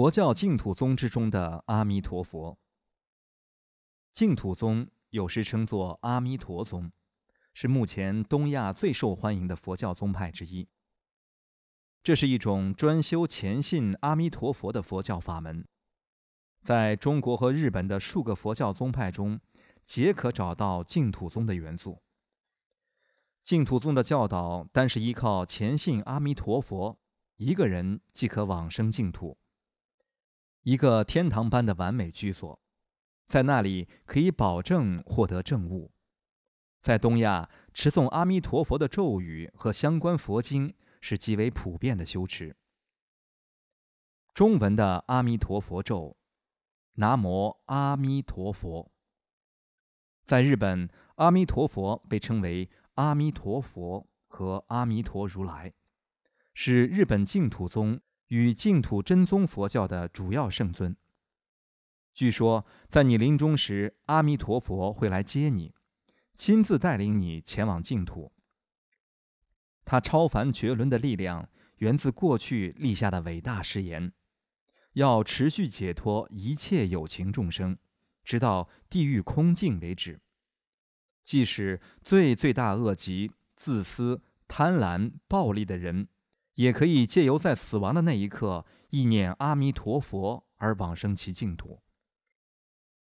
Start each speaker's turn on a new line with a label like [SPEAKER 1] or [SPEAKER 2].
[SPEAKER 1] 佛教净土宗之中的阿弥陀佛。净土宗有时称作阿弥陀宗，是目前东亚最受欢迎的佛教宗派之一。这是一种专修虔信阿弥陀佛的佛教法门，在中国和日本的数个佛教宗派中，皆可找到净土宗的元素。净土宗的教导，单是依靠虔信阿弥陀佛，一个人即可往生净土，一个天堂般的完美居所，在那里可以保证获得正悟。在东亚，持诵阿弥陀佛的咒语和相关佛经。是极为普遍的修持。中文的阿弥陀佛咒，南无阿弥陀佛。在日本，阿弥陀佛被称为阿弥陀佛和阿弥陀如来，是日本净土宗与净土真宗佛教的主要圣尊。据说，在你临终时，阿弥陀佛会来接你，亲自带领你前往净土。他超凡绝伦的力量源自过去立下的伟大誓言，要持续解脱一切有情众生，直到地狱空尽为止。即使最罪大恶极、自私、贪婪、暴力的人，也可以借由在死亡的那一刻意念阿弥陀佛而往生其净土。